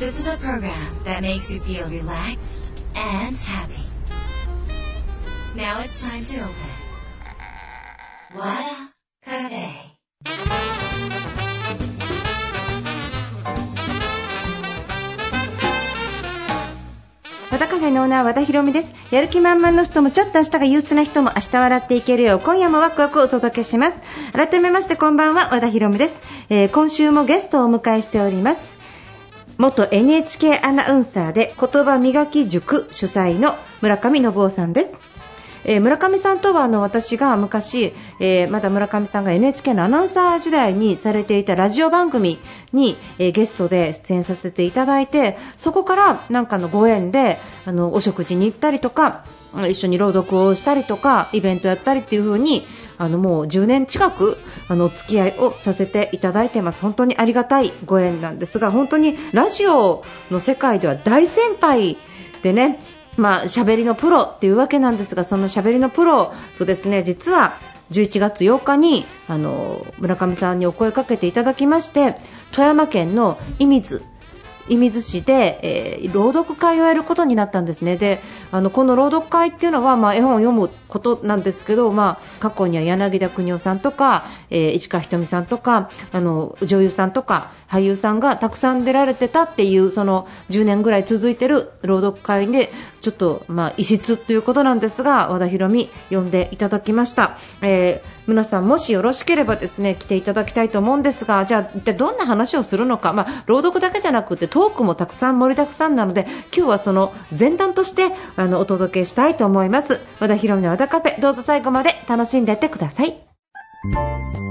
This is a program that makes you feel relaxed and happy. Now it's time to open. Wada Cafe. 和田カフェのオーナー和田博美ですやる気満々の人もちょっと明日が憂鬱な人も明日笑っていけるよう今夜もワクワクお届けします改めましてこんばんは和田博美です、えー今週もゲストをお迎えしております元 NHK アナウンサーで言葉磨き塾主催の村上信夫さんです。えー村上さんとはあの私が昔、えーまだ村上さんが NHK のアナウンサー時代にされていたラジオ番組に、えーゲストで出演させていただいてそこからなんかのご縁であのお食事に行ったりとか一緒に朗読をしたりとかイベントやったりっていう風にあのもう10年近くあのお付き合いをさせていただいてます。本当にありがたいご縁なんですが本当にラジオの世界では大先輩でねまあ喋りのプロっていうわけなんですがその喋りのプロとですね実は11月8日にあの村上さんにお声かけていただきまして富山県の射水射水市で、えー朗読会をやることになったんですね。であのこの朗読会っていうのは、まあ、絵本を読むことなんですけど、まあ、過去には柳田邦夫さんとか、えー市川ひとみさんとかあの女優さんとか俳優さんがたくさん出られてたっていうその10年ぐらい続いてる朗読会でちょっと、まあ、異質ということなんですが和田博美呼んでいただきました、えー皆さんもしよろしければですね来ていただきたいと思うんですがじゃあ一体どんな話をするのか、まあ、朗読だけじゃなくてトークもたくさん盛りだくさんなので今日はその前段としてあのお届けしたいと思います。和田博美の和田カフェどうぞ最後まで楽しんでいってください。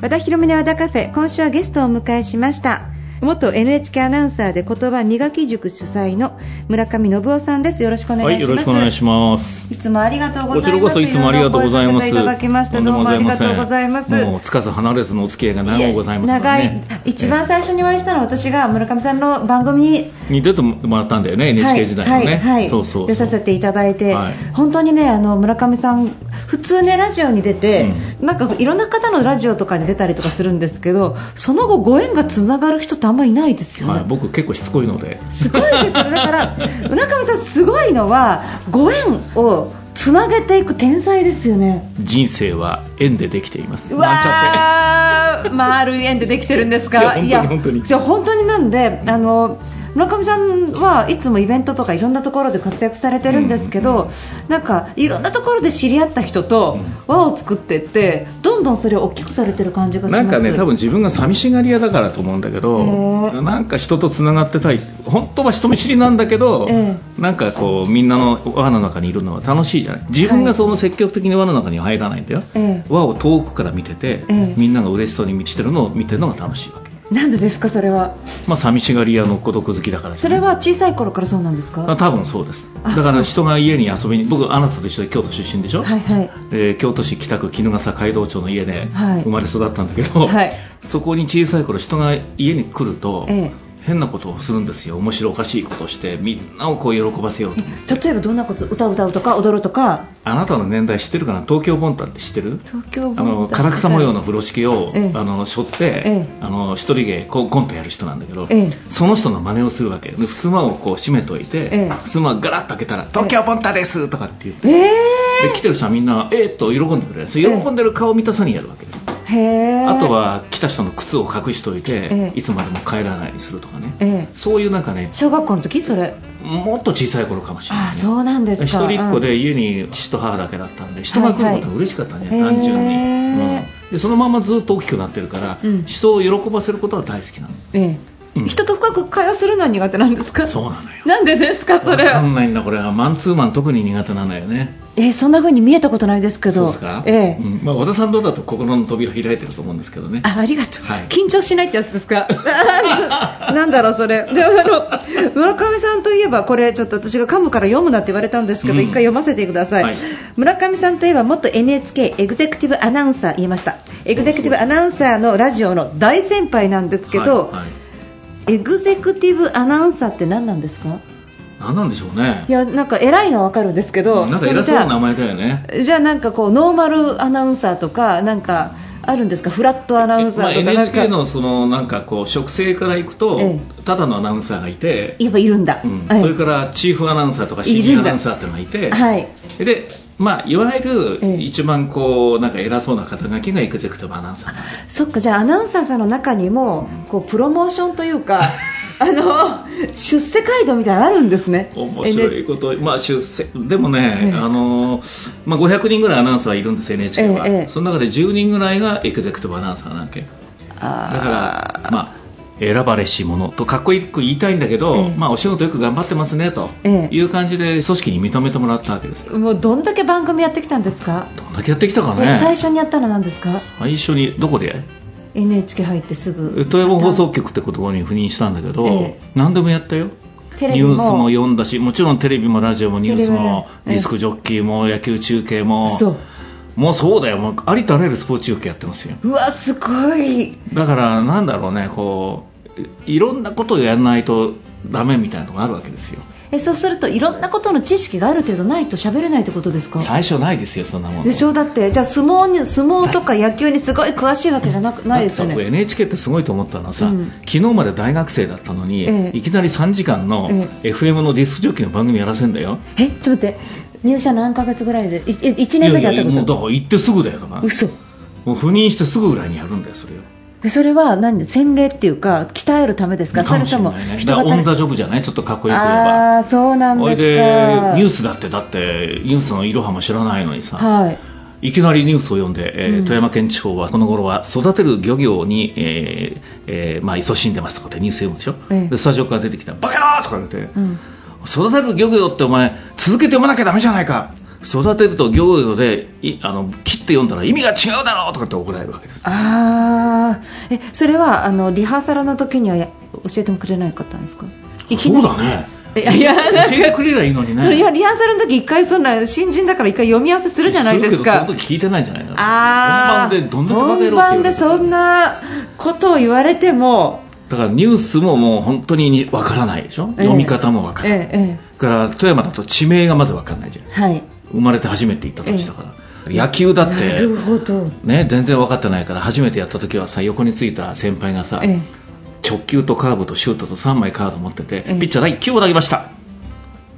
和田博美の和田カフェ今週はゲストをお迎えしました。元 NHK アナウンサーで言葉磨き塾主催の村上信夫さんですよろしくお願いします、はい、よろしくお願いします。いつもありがとうございます。こちらこそいつもありがとうございます。いただきました。どうもありがとうございます。もうつかず離れずのお付き合いが長うございますから長いね。一番最初にお会いしたのは私が村上さんの番組にに出てもらったんだよね、NHK 時代のね。はいはいはいそうそう出させていただいて、はい本当にねあの村上さん普通ねラジオに出て、なんかいろんな方のラジオとかに出たりとかするんですけどその後ご縁がつながる人ってあんまりいないですよね。はい、僕結構しつこいので。すごいですよねだから村上さんすごいのはご縁をつなげていく天才ですよね。人生は縁でできています。うわー、丸い円でできてるんですか？いや本当に本当にいや本当になんで、あの。村上さんはいつもイベントとかいろんなところで活躍されてるんですけど、なんかいろんなところで知り合った人と輪を作っていってどんどんそれを大きくされてる感じがします。なんかね、多分自分が寂しがり屋だからと思うんだけへど、ー。なんか人とつながってたい、本当は人見知りなんだけど、えなんかこう、みんなの輪の中にいるのは楽しいじゃない、自分がその積極的に輪の中には入らないんだよ、ええ。輪を遠くから見てて、ええ。みんなが嬉しそうに満ちてるのを見てるのが楽しいわけ。なんでですかそれは？まあ、寂しがり屋の孤独好きだからねそれは小さい頃からそうなんですか？あ多分そうですあだから人が家に遊びに僕あなたと一緒で京都出身でしょ、はいはい。えー京都市北区衣笠街道町の家ではい生まれ育ったんだけど、はいそこに小さい頃人が家に来ると、え変なことをするんですよ。面白おかしいことをしてみんなをこう喜ばせようと。え。例えばどんなこと歌を歌うとか踊るとか。あなたの年代知ってるかな？東京ボンタって知ってる？東京あの唐草模様の風呂敷を、ええ。あの背負って、ええ。あの一人芸こうコントやる人なんだけど、ええ。その人の真似をするわけで襖をこう閉めといて、ええ。襖ガラッと開けたら「東京ボンタです!」とかって言って、えで来てる人はみんな「えーっと喜んでくれる。喜んでる顔を満たさにやるわけです、あとは来た人の靴を隠しといて、ええ。いつまでも帰らないようにするとかね、ええ。そういうなんかね小学校の時それ？もっと小さい頃かもしれない、ね、あそうなんですか。一人っ子うん。で家に父と母だけだったんで人が来ることが嬉しかったね、はいはい。単純に、うん。でそのままずっと大きくなってるから、うん。人を喜ばせることは大好きなの。ええうん。人と深く会話するのは苦手なんですか？そうなのよ。なんでですかそれわかんないんだこれはマンツーマン特に苦手なのよね。えーそんな風に見えたことないですけど。そうですか、ええ。うん。まあ、和田さんどうだと心の扉開いてると思うんですけどね。あありがとう、はい。緊張しないってやつですか？なんだろうそれ。であの村上さんといえばこれちょっと私が噛むから読むなって言われたんですけど、うん。一回読ませてください、はい。村上さんといえば元 NHK エグゼクティブアナウンサー言いました。エグゼクティブアナウンサーのラジオの大先輩なんですけど、はいはいエグゼクティブアナウンサーって何なんですか？何なんでしょうね。いやなんか偉いのはわかるんですけどなんか偉そうな名前だよね。じゃあなんかこうノーマルアナウンサーとかなんかあるんですか？フラットアナウンサーとかまあ、NHK のそのなんかこう職制からいくと、えただのアナウンサーがいて、やっぱいるんだ、うん。はいそれからチーフアナウンサーとか新人アナウンサーっていうのがいてはい。で、まあ、いわゆええ。る一番こうなんか偉そうな肩書きがエグゼクティブアナウンサー。そっか。じゃあアナウンサーさんの中にもこうプロモーションというか あの出世街道みたいなのあるんですね。面白いこと、まあ、出世でもね、ええ。あのまあ、500人ぐらいアナウンサーいるんです NHK は、ええその中で10人ぐらいがエグゼクティブアナウンサー。なわけだあから、まあ、選ばれし者。とかっこよく言いたいんだけど、ええ。まあ、お仕事よく頑張ってますねと。ええ。いう感じで組織に認めてもらったわけです。もうどんだけ番組やってきたんですか、どんだけやってきたかえ最ね初にやったのは何ですか？最初にどこで？NHK 入ってすぐ。富山放送局ってところに赴任したんだけど、ええ。何でもやったよ。ニュースも読んだしもちろんテレビもラジオもニュースもディスクジョッキーも野球中継も。そう。もうそうだよ。もうありとあらゆるスポーツ中継やってますよ。うわすごい。だからなんだろうねこういろんなことをやらないとダメみたいなのがあるわけですよえそうするといろんなことの知識がある程度ないと喋れないってことですか？最初ないですよそんなもの。でしょ？だってじゃあ相撲に相撲とか野球にすごい詳しいわけじゃなくないですよね。NHK ってすごいと思ったのはさ、うん。昨日まで大学生だったのに、ええ。いきなり3時間のえ FM のディスクジョッキーの番組やらせんだよ、えちょっと待って。入社何ヶ月ぐらいで？いえ1年目でやったこいやいやもうだとから行ってすぐだよだから。嘘。もう赴任してすぐぐらいにやるんだよそれを。えそれは何？で洗礼っていうか鍛えるためですか？かもしそれともれないねだオン・ザ・ジョブじゃない？ちょっとかっこよく言えば。あそうなんですでかニュースだってだってニュースのいろはも知らないのにさ、はい。いきなりニュースを読んで、えーうん。富山県地方はこの頃は育てる漁業に、えーえーまあ、勤しんでますとかってニュース読むでしょ、ええ。でスタジオから出てきたらバカ野郎とか言って、うん。育てる漁業ってお前続けて読まなきゃダメじゃないか育てると漁業でいあの切って読んだら意味が違うだろうとかって怒られるわけです。ああえそれはあのリハーサルの時にはや教えてもくれないかったんですか？そうだね。いやいや教えてくれりゃいいのにね。それいやリハーサルの時一回そんな新人だから一回読み合わせするじゃないですするかけどその時聞いてないんじゃないの？ああ本番でどんだけバカ野郎って言本番でそんなことを言われても。だからニュースももう本当にわからないでしょ、ええ読み方もわからない、ええから富山だと地名がまずわかんないじゃん。えはい生まれて初めて行った年だから、野球だっなてね、全然分かってないから初めてやった時はさ横についた先輩がさ、え直球とカーブとシュートと3枚カード持ってて、ええ。ピッチャー第9を投げました。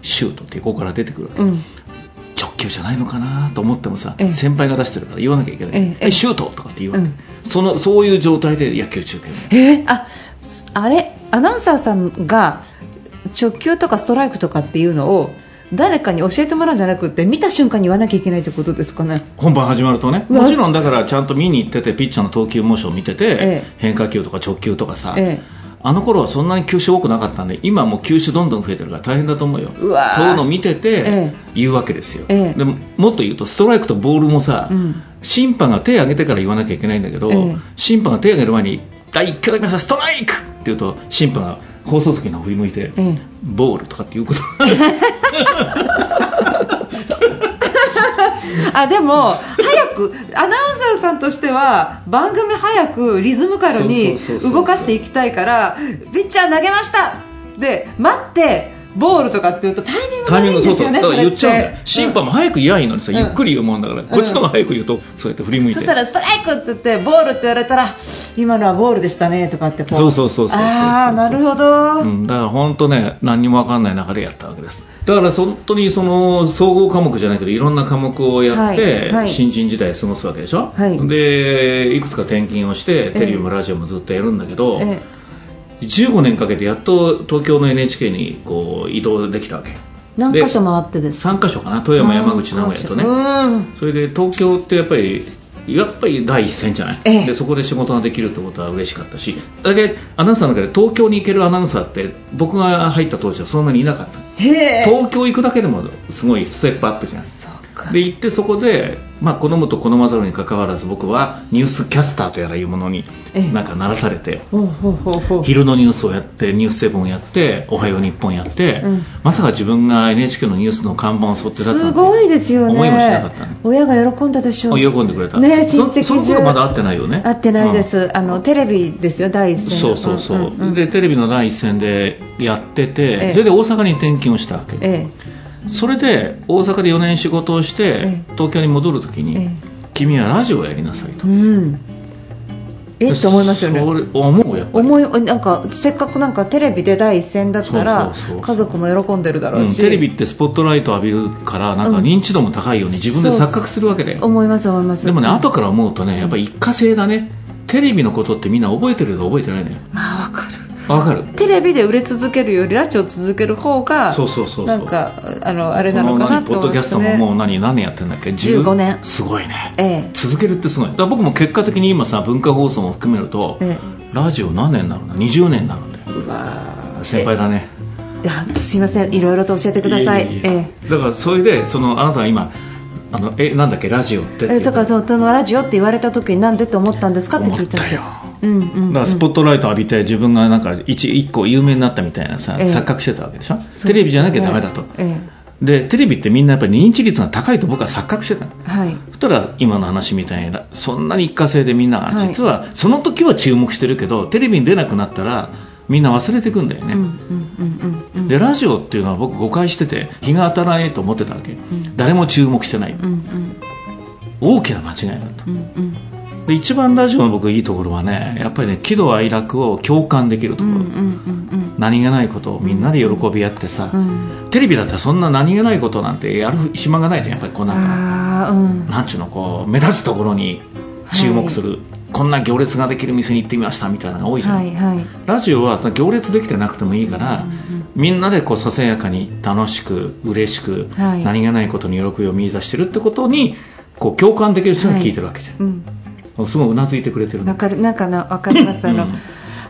シュートってここから出てくるわけ、えうん。直球じゃないのかなと思ってもさ、ええ。先輩が出してるから言わなきゃいけない、ええええ。えシュートとかって言うわけ、うん。そのそういう状態で野球中継ねえーああれ？アナウンサーさんが直球とかストライクとかっていうのを誰かに教えてもらうんじゃなくて見た瞬間に言わなきゃいけないってことですかね。本番始まるとね。もちろんだからちゃんと見に行っててピッチャーの投球モーション見てて、ええ。変化球とか直球とかさ、ええ。あの頃はそんなに球種多くなかったんで今はもう球種どんどん増えてるから大変だと思うよ。そういうのを見てえてえ言うわけですよ、ええ。でももっと言うとストライクとボールもさ、うん。審判が手を挙げてから言わなきゃいけないんだけど、ええ。審判が手を挙げる前に第1回だけましたストライクって言うと審判が放送席の振り向いて、ええ。ボールとかっていうこと。が あでも早くアナウンサーさんとしては番組早くリズムカルに動かしていきたいからピッチャー投げました。で待ってボールとかっていうとタイミングがいいんですよねそうそう言っちゃうんだよ。審判も早く言えばいいのにさ、うんゆっくり言うもんだから、こっちの方が早く言うとそうやって振り向いて。そしたらストライクって言ってボールって言われたら今のはボールでしたねとかってこう。そうそうそうそうそうそうああなるほど、うん、だから本当ね何にも分かんない中でやったわけです。だから本当にその総合科目じゃないけどいろんな科目をやって、はいはい。新人時代過ごすわけでしょ、はい。でいくつか転勤をしてテレビもラジオもずっとやるんだけど、え15年かけてやっと東京の NHK にこう移動できたわけ。何箇所回ってですか？3カ所かな？富山山口名古屋とね。うん。それで東京ってやっぱりやっぱり第一線じゃない、ええ。でそこで仕事ができるってことは嬉しかったし。だけアナウンサーの中で東京に行けるアナウンサーって僕が入った当時はそんなにいなかった。東京行くだけでもすごいステップアップじゃん。そっかで行ってそこで、まあ、好むと好まざるにかかわらず僕はニュースキャスターとやらいうものにええ。なんかならされて、昼のニュースをやって「ニュースセブンをやって「おはよう日本」やって、うん。まさか自分が NHK のニュースの看板を背負って立つなんてすごいですよね。思いもしなかったね親が喜んだでしょう。あ喜んでくれた。ねそ親戚その頃まだ会ってないよね。会ってないです、あのテレビですよ第一線そうそうそう、んんん。でテレビの第一線でやってて、ええ。それで大阪に転勤をしたわけ、えそれで大阪で4年仕事をして、ええ。東京に戻るときに、え君はラジオをやりなさいと。えうん。えと思いますよね。思うやっぱり。思いなんかせっかくなんかテレビで第一線だったら家族も喜んでるだろう、うんし、テレビってスポットライトを浴びるからなん。か認知度も高いように自分で錯覚するわけだよ。思います思います。でもね後から思うとねやっぱり一過性だね。テレビのことってみんな覚えてるか覚えてないのよ。まあわかるわかる。テレビで売れ続けるよりラジオ続ける方がそうそうそうなんかあのあれなこののかな何ポッドキャストももう何何年やってんだっけ？10 15年。すごいね。ええ。続けるってすごい僕も結果的に今さ文化放送も含めると、えラジオ何年になるの？20年になるんだよ。うわー。先輩だね。いやすいません。いろいろと教えてください。ええ。ええ。だからそれでそのあなたが今あのえなんだっけ？ラジオってええだからそのラジオって言われた時になんでって思ったんですか？って聞いたんですよ。うんうんうん。だからスポットライト浴びて自分がなんか一一個有名になったみたいなさ、ええ。錯覚してたわけでしょ？テレビじゃなきゃダメだと、えでテレビってみんなやっぱり認知率が高いと僕は錯覚してたはい。そしたら今の話みたいなそんなに一過性でみんなが、はい。実はその時は注目してるけどテレビに出なくなったらみんな忘れてくんだよね、でラジオっていうのは僕誤解してて日が当たらないと思ってたわけ、ん。誰も注目してない、うんうん。大きな間違いだとうんうん。で一番ラジオの僕いいところはねやっぱりね喜怒哀楽を共感できるところ、何気ないことをみんなで喜び合ってさ、うん。うんテレビだったらそんな何気ないことなんてやる暇がないじゃんやっぱりこうなんか。うん。なんちゅうのこう目立つところに注目する、こんな行列ができる店に行ってみましたみたいなのが多いじゃん、はいはい。ラジオは行列できてなくてもいいから、うんうんみんなでこうささやかに楽しく嬉しく、はい。何気ないことに喜びを見出してるってことにこう共感できる人が聞いてるわけじゃん、うんすごいうなずいてくれてるわかる。なんかなわかります。あの、うん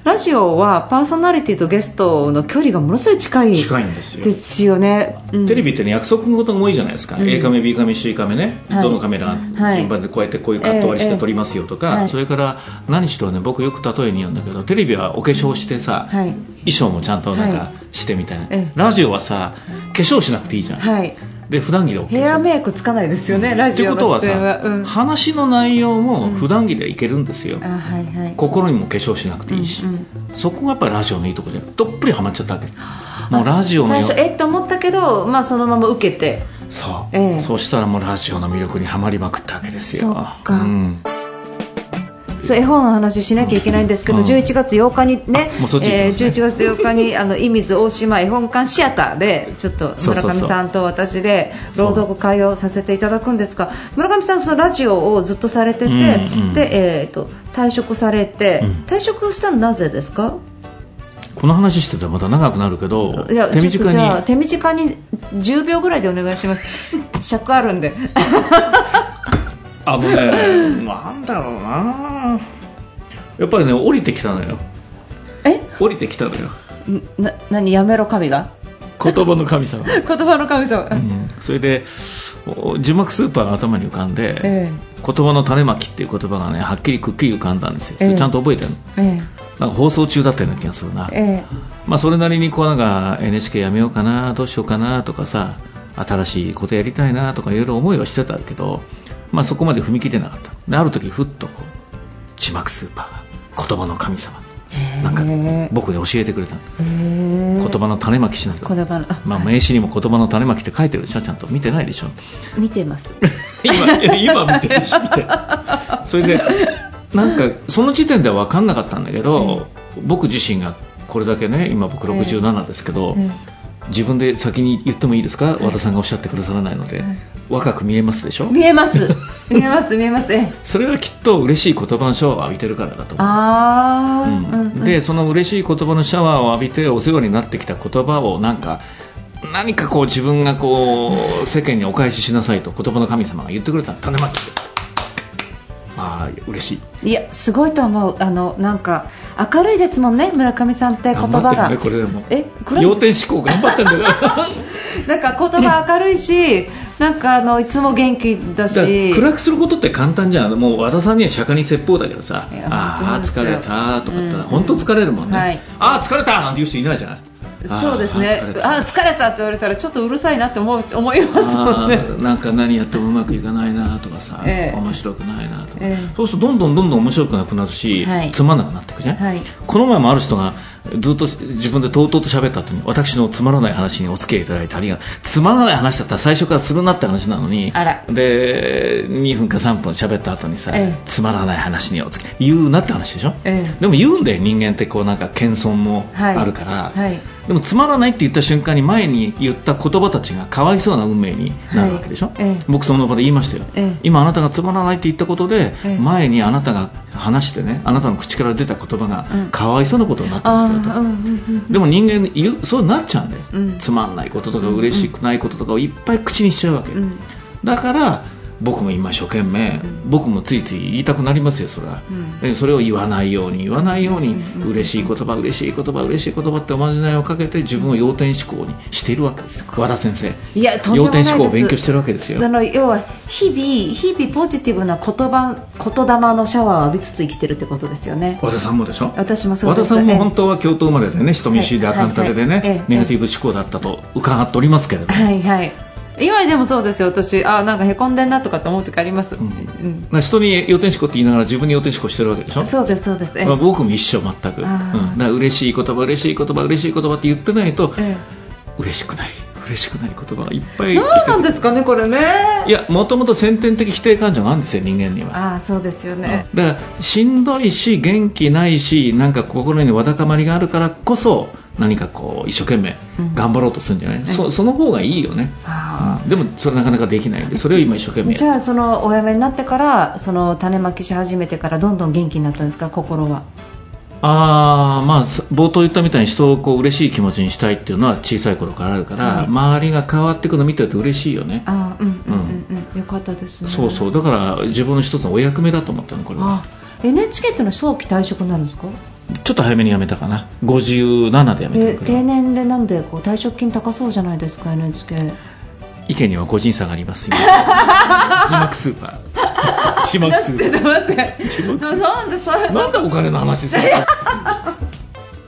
ラジオはパーソナリティとゲストの距離がものすごい近い近いんですよ。ですよね、うん。テレビってね約束事が多いじゃないですか、うん。A カメ B カメ C カメね、はい。どのカメラはい。順番でこうやってこういうカット割りしええて撮りますよとか、はいそれから何しろね僕よく例えに言うんだけどテレビはお化粧してさ、はい。衣装もちゃんとなんはかしてみたいな、ええ。ラジオはさ化粧しなくていいじゃん、はいで普段着で OK ヘアメイクつかないですよね、ラジオのってことはさ、うん、話の内容も普段着でいけるんですよ、あはいはい。心にも化粧しなくていいし、うんうん。そこがやっぱりラジオのいいところでどっぷりハマっちゃったわけ。ですもうラジオ最初えっと思ったけど、まあ、そのまま受けて。そう、ええ。そうしたらもうラジオの魅力にはまりまくったわけですよ。そっか。うんそう絵本の話しなきゃいけないんですけど、うん。11月8日にねえーきますね。11月8日にあの射水大島絵本館シアターでちょっと村上さんと私で朗読会をさせていただくんですが村上さんそのラジオをずっとされてて、うんうん。でえー、と退職されて、うん。退職したのなぜですか？この話してたらまた長くなるけどいや手ちょっとじゃあ短手短に10秒ぐらいでお願いします。尺あるんで。にあのねなんだろうな。やっぱりね降りてきたのよ。え？降りてきたのよ。んな何やめろ神が？言葉の神様、言葉の神様、うん、それでお字幕スーパーが頭に浮かんで、え言葉の種まきっていう言葉がねはっきりくっきり浮かんだんですよ、そえ。えれちゃんと覚えてるの？えなんか放送中だったような気がするな、ええ。まあ、それなりにこうなんか NHK やめようかなどうしようかなとかさ新しいことやりたいなとかいろいろ思いはしてたけど、まあ、そこまで踏み切れなかった。である時ふっとこう字幕スーパーが言葉の神様。えなんか僕に教えてくれた言葉の種まきしなさい言葉のあ まあ、名刺にも言葉の種まきって書いてる。でしょちゃんと。見てないでしょ。見てます。今今見てるし見てそれでなんかその時点では分かんなかったんだけど、僕自身がこれだけね今僕67ですけど、え自分で先に言ってもいいですか、和田さんがおっしゃってくださらないので、はい。若く見えますでしょ？見えます。見えます。見えます。えそれはきっと嬉しい言葉のシャワーを浴びてるからだと思う。うでその嬉しい言葉のシャワーを浴びてお世話になってきた言葉をなんか何かこう自分がこう世間にお返ししなさいと言葉の神様が言ってくれた種まき。まああ嬉しい。いやすごいと思う。あのなんか明るいですもんね村上さんって言葉が。ねこれでも。えこれ？要点思考頑張ってんだから なんか言葉明るいしなんかあのいつも元気だし。暗くすることって簡単じゃん。もう和田さんには釈迦に説法だけどさ。ああ疲れたとかって言ったらうん。本当疲れるもんね、はい。ああ疲れたなんて言う人いないじゃないそうですね。あー疲れた。あ疲れたって言われたらちょっとうるさいなって思う思いますもんあねーなんか何やってもうまくいかないなとかさ、ええ。面白くないなとか、ええ。そうするとどんどんどんどん面白くなくなるし、はい。つまんなくなっていくじゃん、はい。この前もある人がずっと自分でとうとうと喋った後に私のつまらない話にお付き合いいただいてありがつまらない話だったら最初からするなって話なのにで2分か3分喋った後にさ、ええ。つまらない話にお付き合い言うなって話でしょ、ええ。でも言うんだよ人間ってこうなんか謙遜もはい。あるから、はいでもつまらないって言った瞬間に前に言った言葉たちがかわいそうな運命になるわけでしょ、はいええ。僕その場で言いましたよ、ええ。今あなたがつまらないって言ったことで、ええ。前にあなたが話してねあなたの口から出た言葉がうん。かわいそうなことになったあんですよと、ーうん。でも人間言うそうなっちゃうんだよ、うん。つまんないこととか嬉しくないこととかをいっぱい口にしちゃうわけ、うん。だから僕も今一生懸命、うん僕もついつい言いたくなりますよそれは、うん。えそれを言わないように言わないように、うんうん嬉しい言葉嬉しい言葉嬉しい言葉っておまじないをかけて自分を要点思考にしているわけ。です和田先生。いや要ないです。点思考を勉強してるわけですよ。あの要は日々日々ポジティブな言葉言霊のシャワーを浴びつつ生きてるってことですよね。和田さんもでしょ？私もそう和田です。ええさんも本当は京都生まれでね人見知りではいあかんたてでね、はいはいええ。ネガティブ思考だったと伺っておりますけれども、はいはい今でもそうですよ私。あなんかへこんでんなとかって思う時あります、うん。うん。まあ人に要点思考って言いながら自分に要点思考してるわけでしょ？そうですそうです。ええ。まあ僕も一緒全く、うん、だから嬉しい言葉嬉しい言葉嬉しい言葉って言ってないとえ嬉しくない。嬉しくない言葉がいっぱい。え何なんですかねこれね。いやもともと先天的否定感情があるんですよ人間には。ああそうですよね、だからしんどいし元気ないしなんか心にわだかまりがあるからこそ何かこう一生懸命うん。頑張ろうとするんじゃない、んそその方がいいよね、あうん。でもそれなかなかできない。んでそれを今一生懸命。じゃあそのお辞めになってからその種まきし始めてからどんどん元気になったんですか？心は。あーまあさ冒頭言ったみたいに人をこう嬉しい気持ちにしたいっていうのは小さい頃からあるから、はい。周りが変わっていくの見てると嬉しいよね、ああうんうんうんうん。よかったですね。そうそう。だから自分の一つのお役目だと思ったのこれは。あ NHK ってのは早期退職になるんですか？ちょっと早めに辞めたかな。57で辞めた定年でなんでこう退職金高そうじゃないですか NHK 意見には個人差があります今字幕字幕スーパ出ません字幕スー なんでそれーなんでお金の話するの。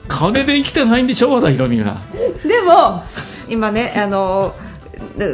金で生きてないんでしょ和田博美が。でも今ねあの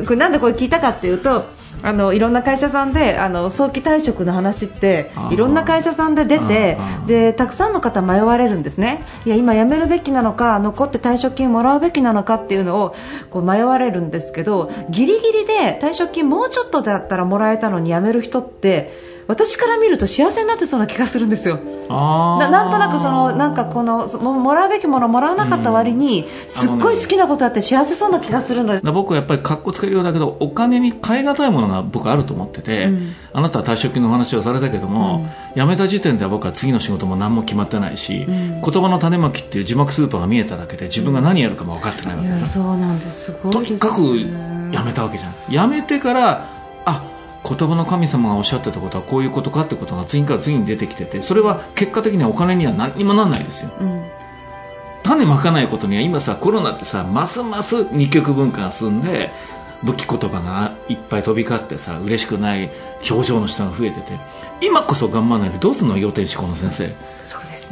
これなんでこれ聞いたかっていうとあのいろんな会社さんであの早期退職の話っていろんな会社さんで出てでたくさんの方迷われるんですね。いや今辞めるべきなのか残って退職金もらうべきなのかっていうのをこう迷われるんですけどギリギリで退職金もうちょっとだったらもらえたのに辞める人って私から見ると幸せになってそうな気がするんですよ。ななんとなくそのなんかこのももらうべきものもらわなかった割に、すっごい好きなことやって幸せそうな気がするので。す。だ僕はやっぱり格好つけるようだけどお金に換え難いものが僕あると思ってて、うん。あなたは退職金のお話をされたけども、辞めた時点では僕は次の仕事も何も決まってないし、うん。言葉の種まきっていう字幕スーパーが見えただけで自分が何やるかも分かってないわけだそうなんです。すごいね、とにかく辞めたわけじゃん。辞めてからあ言葉の神様がおっしゃってたことはこういうことかってことが次から次に出てきててそれは結果的にはお金には何にもならないですよ。うん。種まかないことには今さコロナってさますます二極文化が進んで武器言葉がいっぱい飛び交ってさ嬉しくない表情の人が増えてて今こそ頑張らないでどうすんの要点思考の先生。ね。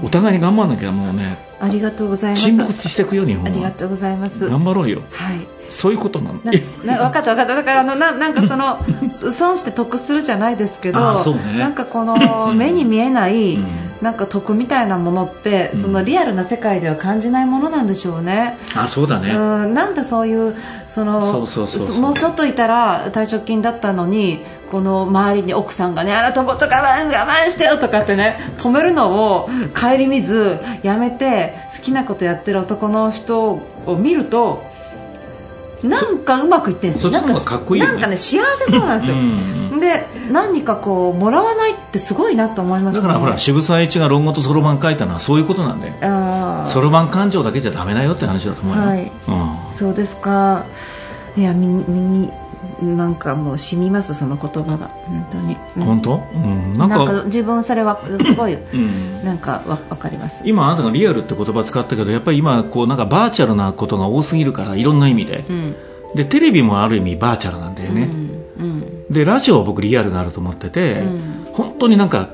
お互いに頑張らなきゃもうねありがとうございます。沈没していくよ日本は。ありがとうございます。頑張ろうよ。はいそういうことなの。な 分かった分かった。だからあのななんかその 損して得するじゃないですけどね。なんかこの目に見えない、うん。なんか得みたいなものって、うん。そのリアルな世界では感じないものなんでしょうね。あそうだね。うん。なんでそういうそのもうちょっといたら退職金だったのにこの周りに奥さんがねあなたもっと我慢我慢してよとかってね止めるのを顧みずやめて好きなことやってる男の人を見るとなんかうまくいってるんですよね。なんかね幸せそうなんですよ、うんで何かこうもらわないってすごいなと思いますね。だからほら渋沢栄一が論語とそろばん書いたのはそういうことなんだよ。あー。そろばん感情だけじゃダメだよって話だと思うよ、はい。うん。そうですか。いや身に身になんかもう染みますその言葉が。本当に、うん。本当、うん、ななんんかか自分それはすごいうん。なんかわわかります。今あなたがリアルって言葉使ったけどやっぱり今こうなんかバーチャルなことが多すぎるからいろんな意味で。うん。でテレビもある意味バーチャルなんだよね、でラジオは僕リアルがあると思ってて、うん。本当になんか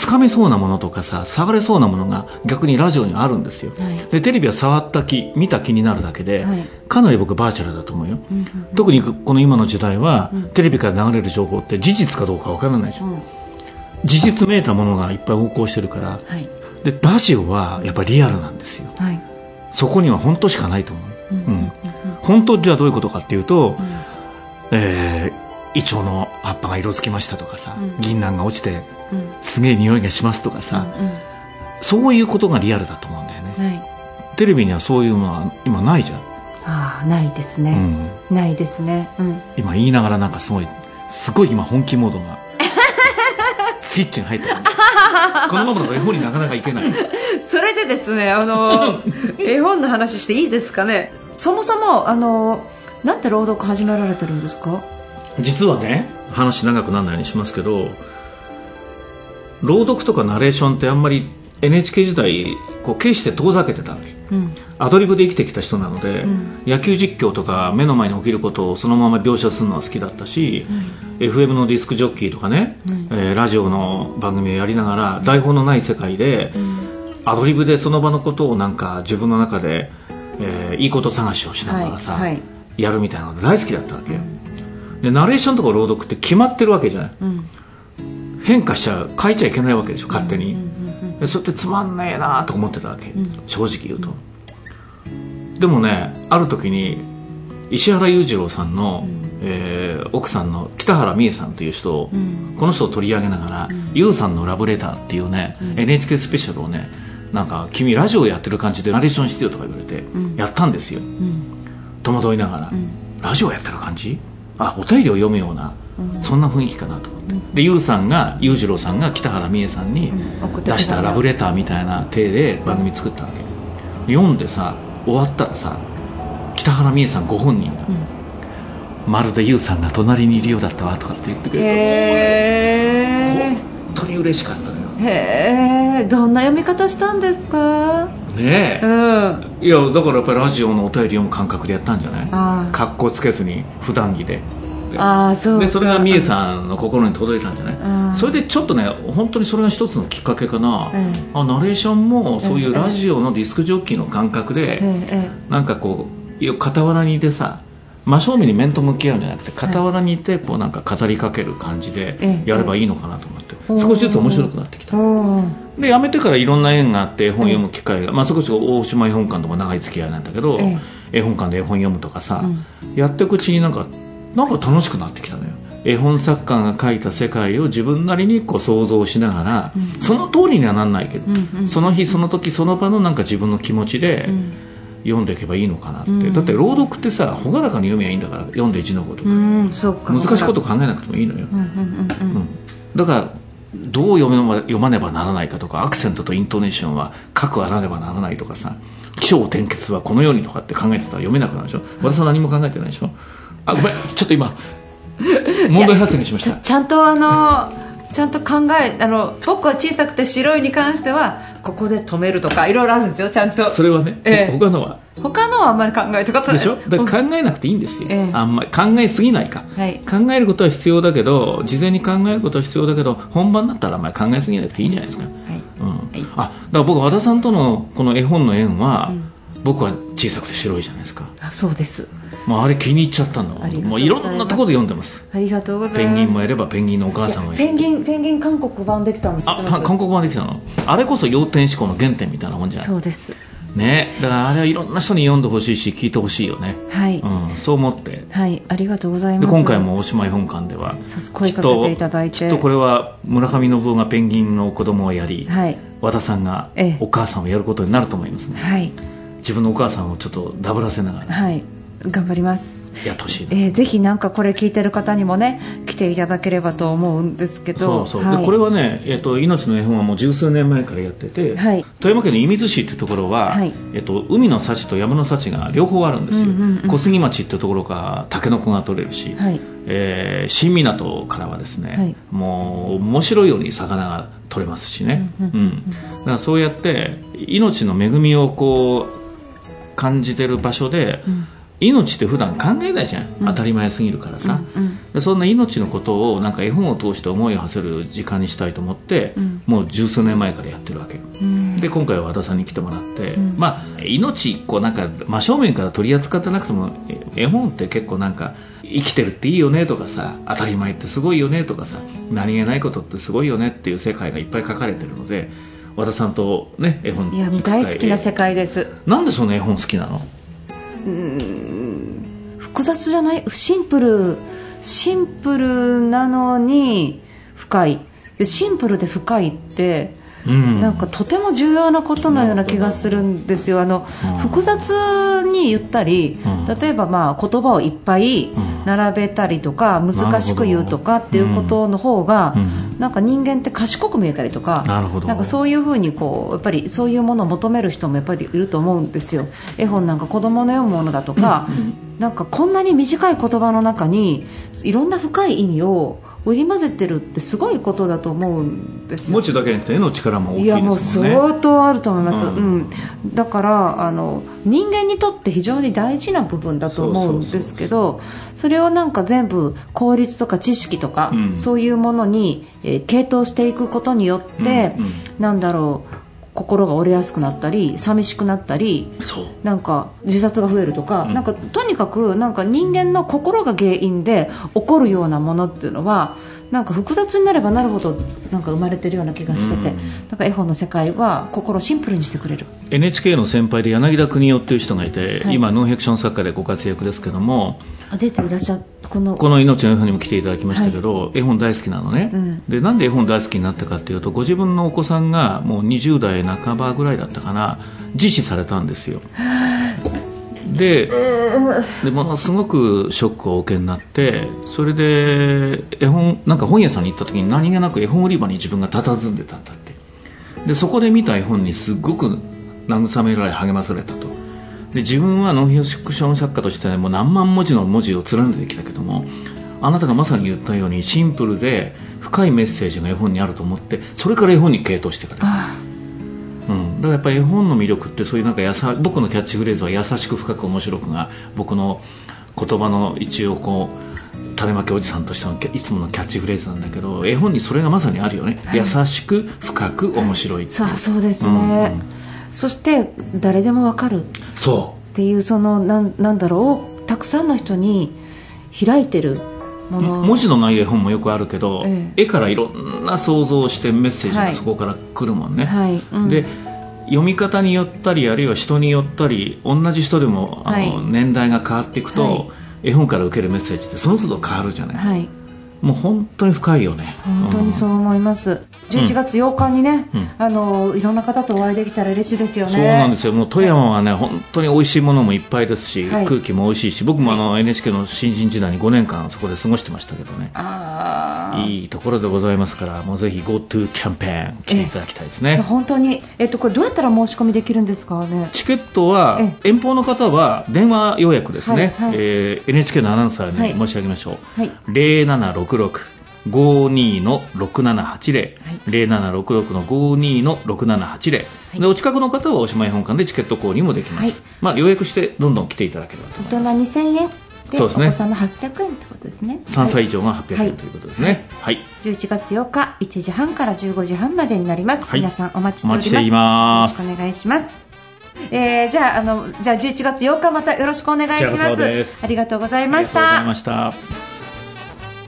つかめそうなものとかさ触れそうなものが逆にラジオにはあるんですよ、はい。でテレビは触った気見た気になるだけで、はい。かなり僕バーチャルだと思うよ、うん特にこの今の時代は、うん。テレビから流れる情報って事実かどうかわからないでしょ、うん。事実めいたものがいっぱい横行してるからはい。でラジオはやっぱりリアルなんですよ。はい。そこには本当しかないと思う、うんうん本当じゃあどういうことかっていうと、うん。えーイチョウの葉っぱが色づきましたとかさ、うん。銀杏が落ちてうん。すげえ匂いがしますとかさ、うんうん。そういうことがリアルだと思うんだよね、はい。テレビにはそういうのは今ないじゃん、ああないですね、うん、ないですね。うん。今言いながらなんかすごいすごい今本気モードが スイッチが入ってる。このままだと絵本になかなかいけない。それでですねあの 絵本の話していいですかね。そもそもあのなんで朗読始められてるんですか？実はね話長くならないようにしますけど朗読とかナレーションってあんまり NHK 時代こう決して遠ざけてたわけうん。アドリブで生きてきた人なので、うん。野球実況とか目の前に起きることをそのまま描写するのは好きだったし、FM のディスクジョッキーとかね、うん。えーラジオの番組をやりながら台本のない世界で、アドリブでその場のことをなんか自分の中で、えーいいこと探しをしながらさ、はい。はい。やるみたいなの大好きだったわけよでナレーションとか朗読って決まってるわけじゃない。うん。変化しちゃう変えちゃいけないわけでしょ勝手に、うそれってつまんねえなと思ってたわけ、うん。正直言うと、でもねある時に石原裕次郎さんの、うん。えー奥さんの北原美恵さんという人を、うん。この人を取り上げながらうん「ゆうさんのラブレター」っていうね、うん。NHK スペシャルをねなんか君ラジオやってる感じでナレーションしてよとか言われて、うん。やったんですよ。うん。戸惑いながら、うん。ラジオやってる感じ？あお便りを読むような、うん。そんな雰囲気かなと思って、うん。でゆうさんが裕次郎さんが北原美恵さんに出したラブレターみたいな体で番組作ったわけ、読んでさ終わったらさ北原美恵さんご本人が、うん。まるでゆうさんが隣にいるようだったわとかって言ってくれてへ本当に嬉しかったのよ。ーへえどんな読み方したんですか？ねえ、うん。いやだからやっぱりラジオのお便り読む感覚でやったんじゃないあー格好つけずに普段着で。あーそうか。でそれが美恵さんの心に届いたんじゃない、うん。それでちょっとね本当にそれが一つのきっかけかな、うん。あナレーションもそういうラジオのディスクジョッキーの感覚で、ええなんかこうよ傍らにいてさ真正面に面と向き合うんじゃなくて傍らにいてこうなんか語りかける感じでええ。やればいいのかなと思って、ええ。少しずつ面白くなってきた、で辞めてからいろんな縁があって絵本読む機会が、まあ、少し大島絵本館とか長い付き合いなんだけど、え絵本館で絵本読むとかさ、うん。やっていくうちになんかなんか楽しくなってきたのよ。絵本作家が描いた世界を自分なりにこう想像しながら、うん。その通りにはなんないけど、その日その時その場のなんか自分の気持ちでうん読んでいけばいいのかなって、うん。だって朗読ってさ朗らかに読めばいいんだから読んで一のこと、うんか。難しいこと考えなくてもいいのよ、だからどう読めば読まねばならないかとかアクセントとイントネーションは書くあらねばならないとかさ起承転結はこのようにとかって考えてたら読めなくなるでしょ。私は何も考えてないでしょ。あごめんちょっと今 問題発言しました。ちゃんとあのちゃんと考えあの僕は小さくて白いに関してはここで止めるとかいろいろあるんですよちゃんと。それはね、ええ。他のは。他のはあんまり考えとでしょ？だから考えなくていいんですよ、ええ。あんまり考えすぎないか、はい。考えることは必要だけど事前に考えることは必要だけど本番になったらあんまり考えすぎなくていいんじゃないですか、はい。うん。はいあだから僕和田さんとのこの絵本の縁は、うん僕は小さくて白いじゃないですか。あそうです。もうあれ気に入っちゃったんだもういろんなところで読んでます。ありがとうございます。ペンギンもやればペンギンのお母さんもいる。ペンギンペンギン韓国版できたんですあた韓国版できたの？あれこそ要点思考の原点みたいなもんじゃない？そうです。ね。だからあれはいろんな人に読んでほしいし聞いてほしいよね、はい、うん、そう思って。はい。ありがとうございまです今回も大島絵本館では声かけていただいて。きっとこれは村上信夫がペンギンの子供をやり、はい。和田さんがええ。お母さんをやることになると思いますね、はい自分のお母さんをちょっとダブらせながら。はい。頑張ります。やってほしいな、えーぜひなんかこれ聞いてる方にもね来ていただければと思うんですけど。そうそう、はい。でこれはね、えっと命の絵本はもう十数年前からやってて、はい。富山県の射水市ってところは、はい。えっと、海の幸と山の幸が両方あるんですよ、うんうんうん小杉町ってところからタケノコが取れるし、はい。えー新港からはですね、はい。もう面白いように魚が取れますしね、うんうんうんだからそうやって命の恵みをこう感じてる場所で、うん。命って普段考えないじゃん、うん。当たり前すぎるからさ、うんうん。でそんな命のことをなんか絵本を通して思いを馳せる時間にしたいと思って、うん。もう十数年前からやってるわけうん。で今回は和田さんに来てもらって、うん。まあ命こうなんか真正面から取り扱ってなくてもえ絵本って結構なんか生きてるっていいよねとかさ当たり前ってすごいよねとかさ何気ないことってすごいよねっていう世界がいっぱい書かれてるので和田さんとね絵本いや大好きな世界です。なんでその絵本好きなの？うーん。複雑じゃない？シンプル。シンプルなのに深い。でシンプルで深いってうん。なんかとても重要なことのような気がするんですよ。あのうん。複雑に言ったりうん。例えばまあ言葉をいっぱいうん。並べたりとか難しく言うとかっていうことの方がうん。なんか人間って賢く見えたりとかなんかそういうふうにこうやっぱりそういうものを求める人もやっぱりいると思うんですよ。絵本なんか子供の読むものだとかなんかこんなに短い言葉の中にいろんな深い意味を織り交ぜてるってすごいことだと思うんですよ。文字だけじゃなくて絵の力も大きいいですもんね。やもう相当あると思います、ううん。んだからあの人間にとって非常に大事な部分だと思うんですけどそれをなんか全部効率とか知識とか、うん。そういうものに、えー傾倒していくことによって、うんうん。なんだろう心が折れやすくなったり寂しくなったりそう。なんか自殺が増えるとか、うん。なんかとにかくなんか人間の心が原因で起こるようなものっていうのはなんか複雑になればなるほどなんか生まれてるような気がしてて、うん。なんか絵本の世界は心をシンプルにしてくれる。NHK の先輩で柳田邦夫っていう人がいて、はい。今ノンフィクション作家でご活躍ですけどもあ出ていらっしゃこのこの「命の絵本」にも来ていただきましたけど、絵本大好きなのね、うん。でなんで絵本大好きになったかっていうとご自分のお子さんがもう20代半ばぐらいだったかな。自死されたんですよ。ででものすごくショックをお受けになってそれで絵本なんか本屋さんに行った時に何気なく絵本売り場に自分が佇んでたんだって。でそこで見た絵本にすごく慰められ励まされたとで自分はノンフィクション作家として、ね、もう何万文字の文字を連ねてきたけどもあなたがまさに言ったようにシンプルで深いメッセージが絵本にあると思ってそれから絵本に傾倒してくれるあうん、だからやっぱり絵本の魅力ってそういうなんかやさ僕のキャッチフレーズは優しく深く面白くが僕の言葉の一応こう種まきおじさんとしてのいつものキャッチフレーズなんだけど絵本にそれがまさにあるよね、はい。優しく深く面白いっていそうそうですね、そして誰でもわかる。そっていうそのなんなんだろう。たくさんの人に開いてるもうの文字のない絵本もよくあるけど、え絵からいろんな想像をしてメッセージはい。がそこから来るもんね、はい、うん。で読み方によったりあるいは人によったり同じ人でもあの、はい。年代が変わっていくと、はい。絵本から受けるメッセージってその都度変わるじゃない、はい。もう本当に深いよね。本当にそう思います、11月8日にね、うん。あのいろんな方とお会いできたら嬉しいですよね。そうなんですよ。もう富山はね本当に美味しいものもいっぱいですし、はい。空気も美味しいし僕もあの NHK の新人時代に5年間そこで過ごしてましたけどね。いいところでございますからもうぜひ GoTo キャンペーン来ていただきたいですね。本当に、えっと、これどうやったら申し込みできるんですかね？チケットはえ遠方の方は電話予約ですね、はえー NHK のアナウンサーはい。に申し上げましょう、はい。0766 52の6780、0766の52の6780、い。でお近くの方はおしまい本館でチケット購入もできます、はい。まあ、予約してどんどん来ていただければと大思います。人2000円でそうですね。お子様800円ってことですね。3歳以上が800はい。円ということですね。はい、11月8日1時半から15時半までになります、はい。皆さんお待ちしております。います。よろしくお願いします。えーじゃああのじゃあ11月8日またよろしくお願いします。ありがとうございましありがとうございたました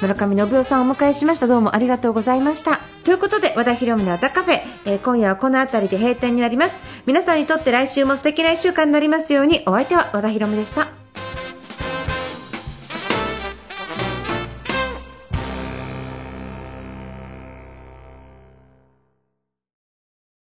村上信夫さんをお迎えしました。どうもありがとうございました。ということで和田博美のアタカフェ、えー今夜はこの辺りで閉店になります。皆さんにとって来週も素敵な1週間になりますように。お相手は和田博美でした。